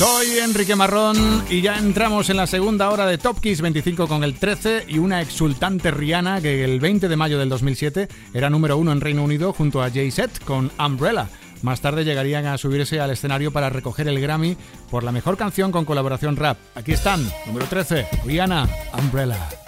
Soy Enrique Marrón y ya entramos en la segunda hora de Top Kiss 25 con el 13 y una exultante Rihanna que el 20 de mayo del 2007 era número uno en Reino Unido junto a Jay-Z con Umbrella. Más tarde llegarían a subirse al escenario para recoger el Grammy por la mejor canción con colaboración rap. Aquí están, número 13, Rihanna, Umbrella.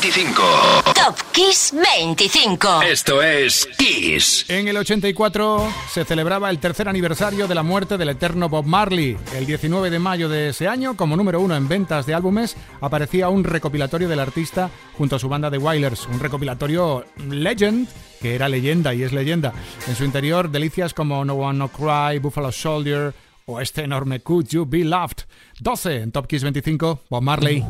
25. Top Kiss 25. Esto es Kiss. En el 84 se celebraba el tercer aniversario de la muerte del eterno Bob Marley. El 19 de mayo de ese año, como número uno en ventas de álbumes, aparecía un recopilatorio del artista junto a su banda de Wailers, un recopilatorio Legend que era leyenda y es leyenda. En su interior, delicias como No One No Cry, Buffalo Soldier o este enorme Could You Be Loved. 12 en Top Kiss 25, Bob Marley.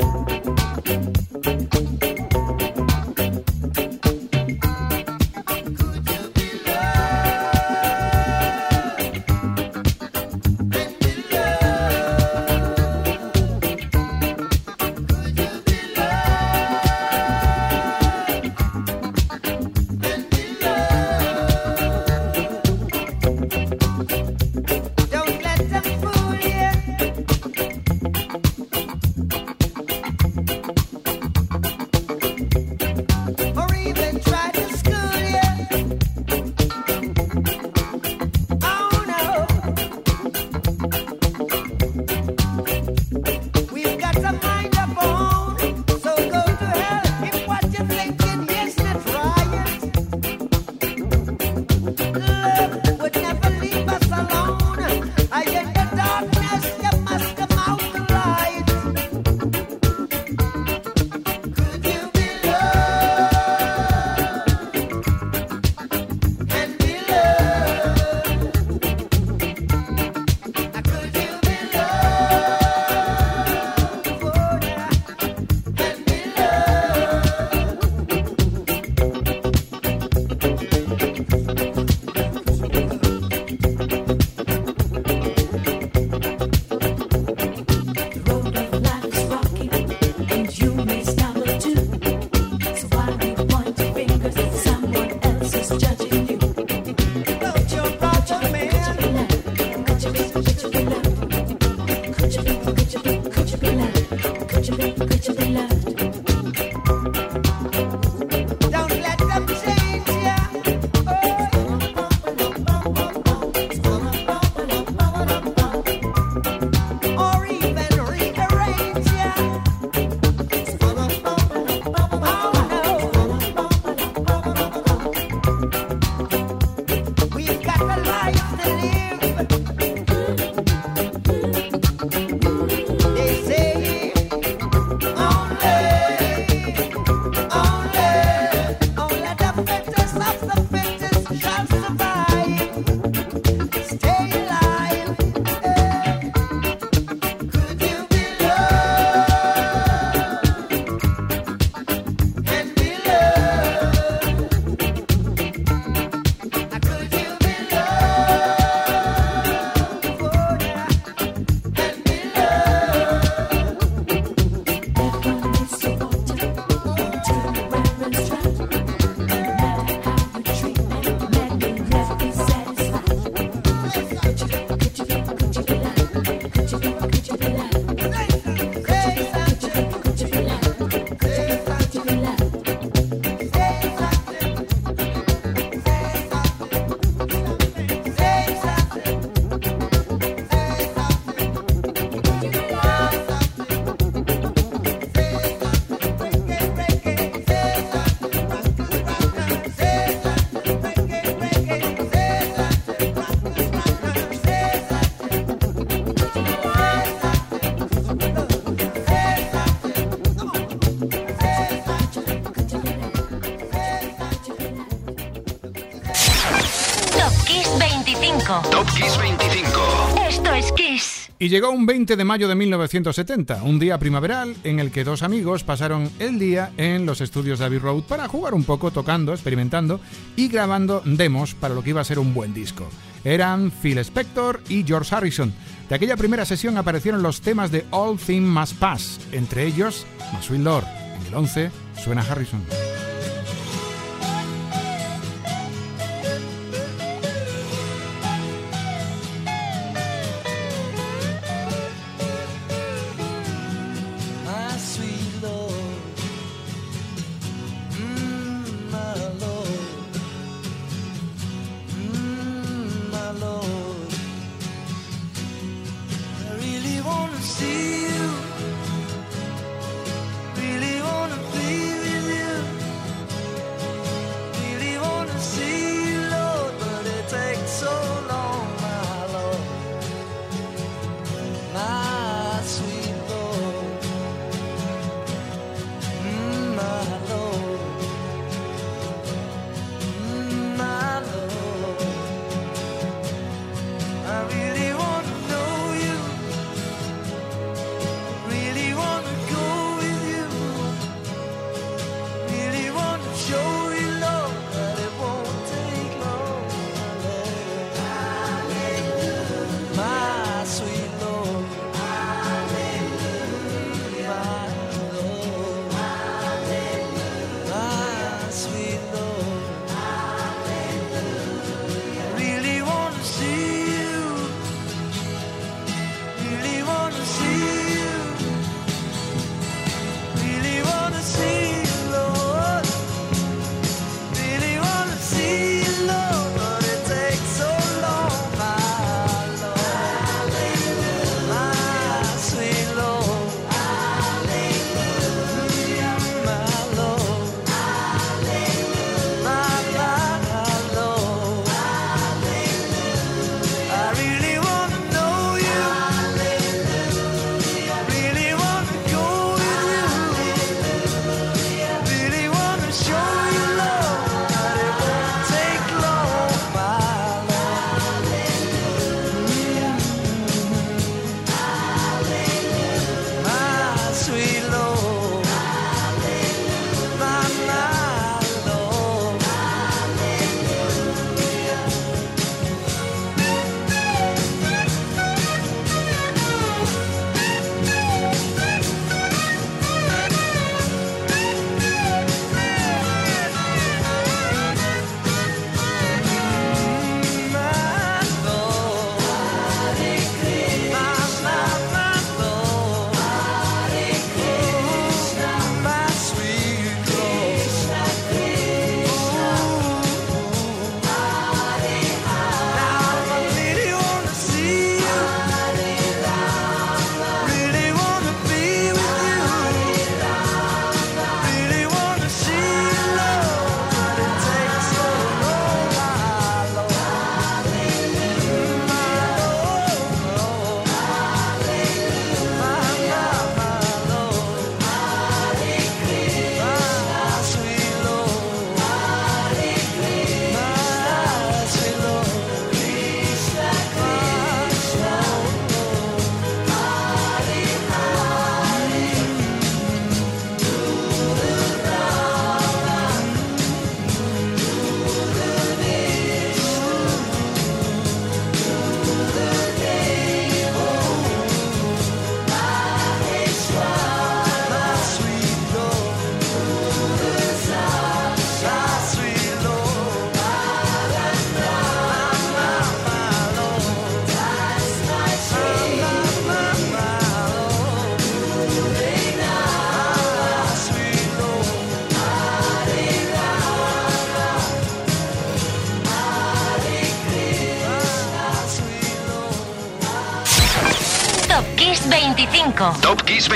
Y llegó un 20 de mayo de 1970, un día primaveral en el que dos amigos pasaron el día en los estudios de Abbey Road para jugar un poco, tocando, experimentando y grabando demos para lo que iba a ser un buen disco. Eran Phil Spector y George Harrison. De aquella primera sesión aparecieron los temas de All Things Must Pass, entre ellos Maswell Lord. En el 11 suena Harrison.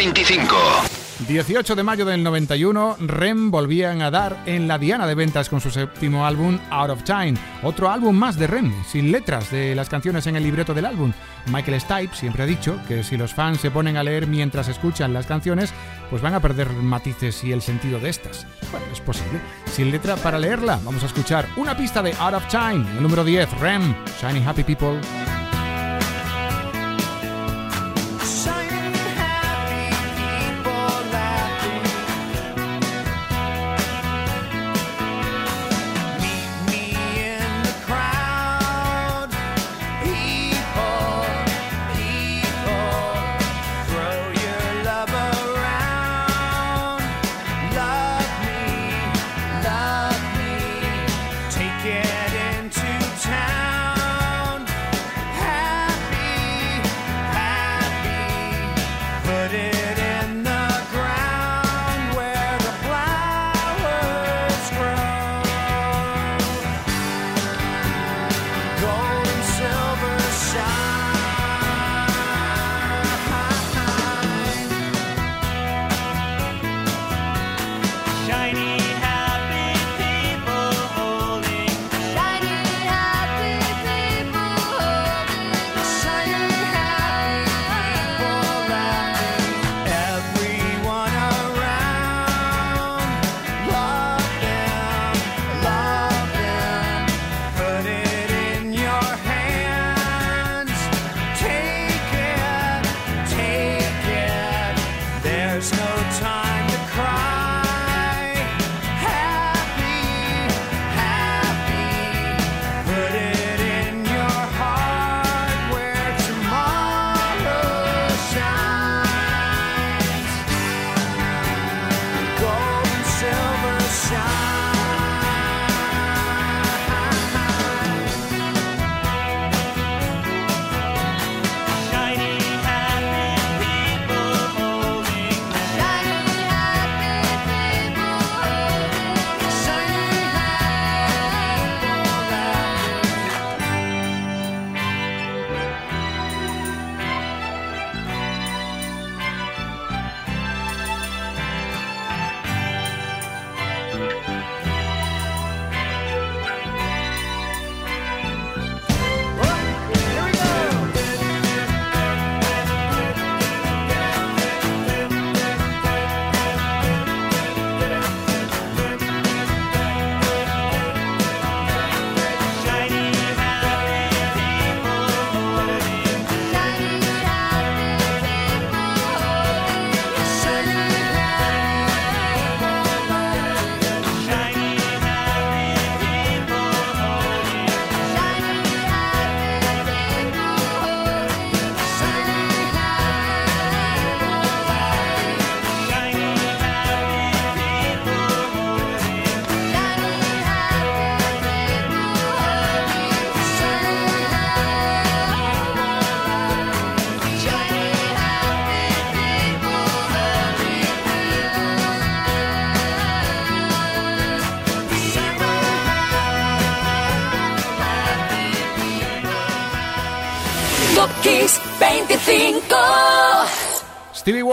25. 18 de mayo del 91, Rem volvían a dar en la diana de ventas con su séptimo álbum Out of Time, otro álbum más de Rem, sin letras de las canciones en el libreto del álbum. Michael Stipe siempre ha dicho que si los fans se ponen a leer mientras escuchan las canciones, pues van a perder matices y el sentido de estas. Bueno, es posible. Sin letra para leerla, vamos a escuchar una pista de Out of Time, el número 10, Rem, Shiny Happy People.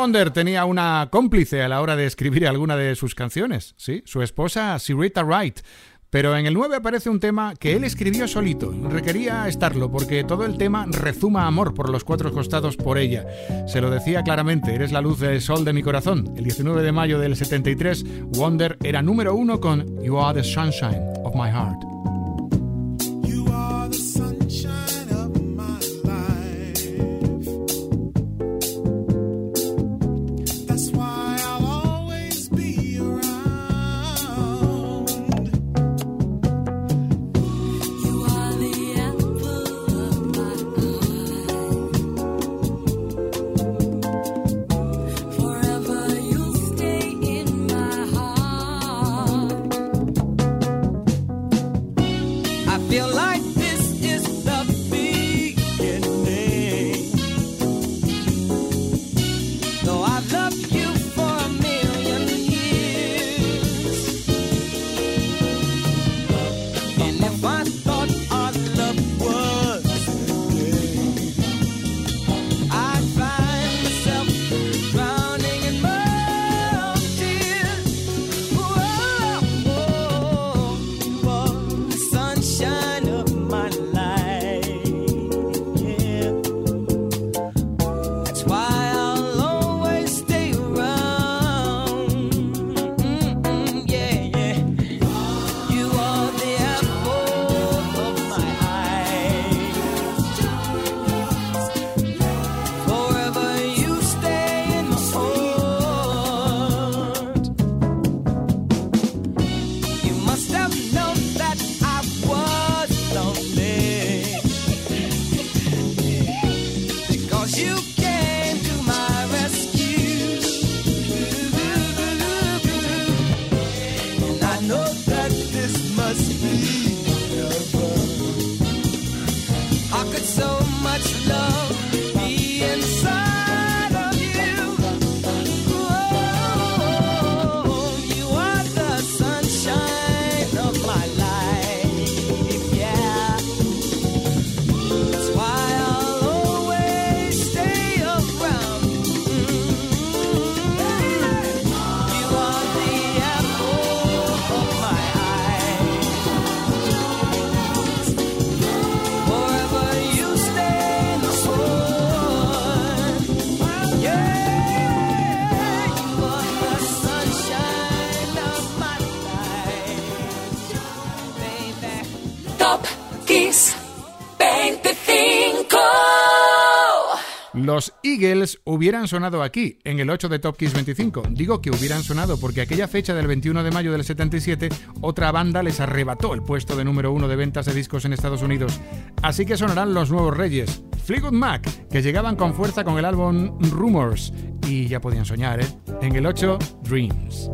Wonder tenía una cómplice a la hora de escribir alguna de sus canciones, ¿sí? Su esposa, Syreeta Wright. Pero en el 9 aparece un tema que él escribió solito. Requería estarlo porque todo el tema rezuma amor por los cuatro costados por ella. Se lo decía claramente, eres la luz del sol de mi corazón. El 19 de mayo del 73, Wonder era número uno con You Are the Sunshine of My Heart. You Top Kiss 25. Los Eagles hubieran sonado aquí, en el 8 de Top Kiss 25. Digo que hubieran sonado porque aquella fecha del 21 de mayo del 77, otra banda les arrebató el puesto de número uno de ventas de discos en Estados Unidos. Así que sonarán los nuevos reyes, Fleetwood Mac, que llegaban con fuerza con el álbum Rumors. Y ya podían soñar, ¿eh? En el 8, Dreams.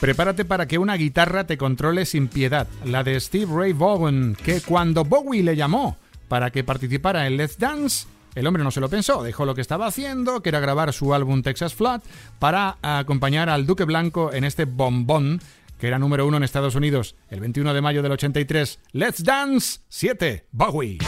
Prepárate para que una guitarra te controle sin piedad, la de Steve Ray Vaughan, que cuando Bowie le llamó para que participara en Let's Dance, el hombre no se lo pensó, dejó lo que estaba haciendo, que era grabar su álbum Texas Flat, para acompañar al Duque Blanco en este bombón que era número uno en Estados Unidos el 21 de mayo del 83. Let's Dance 7, Bowie.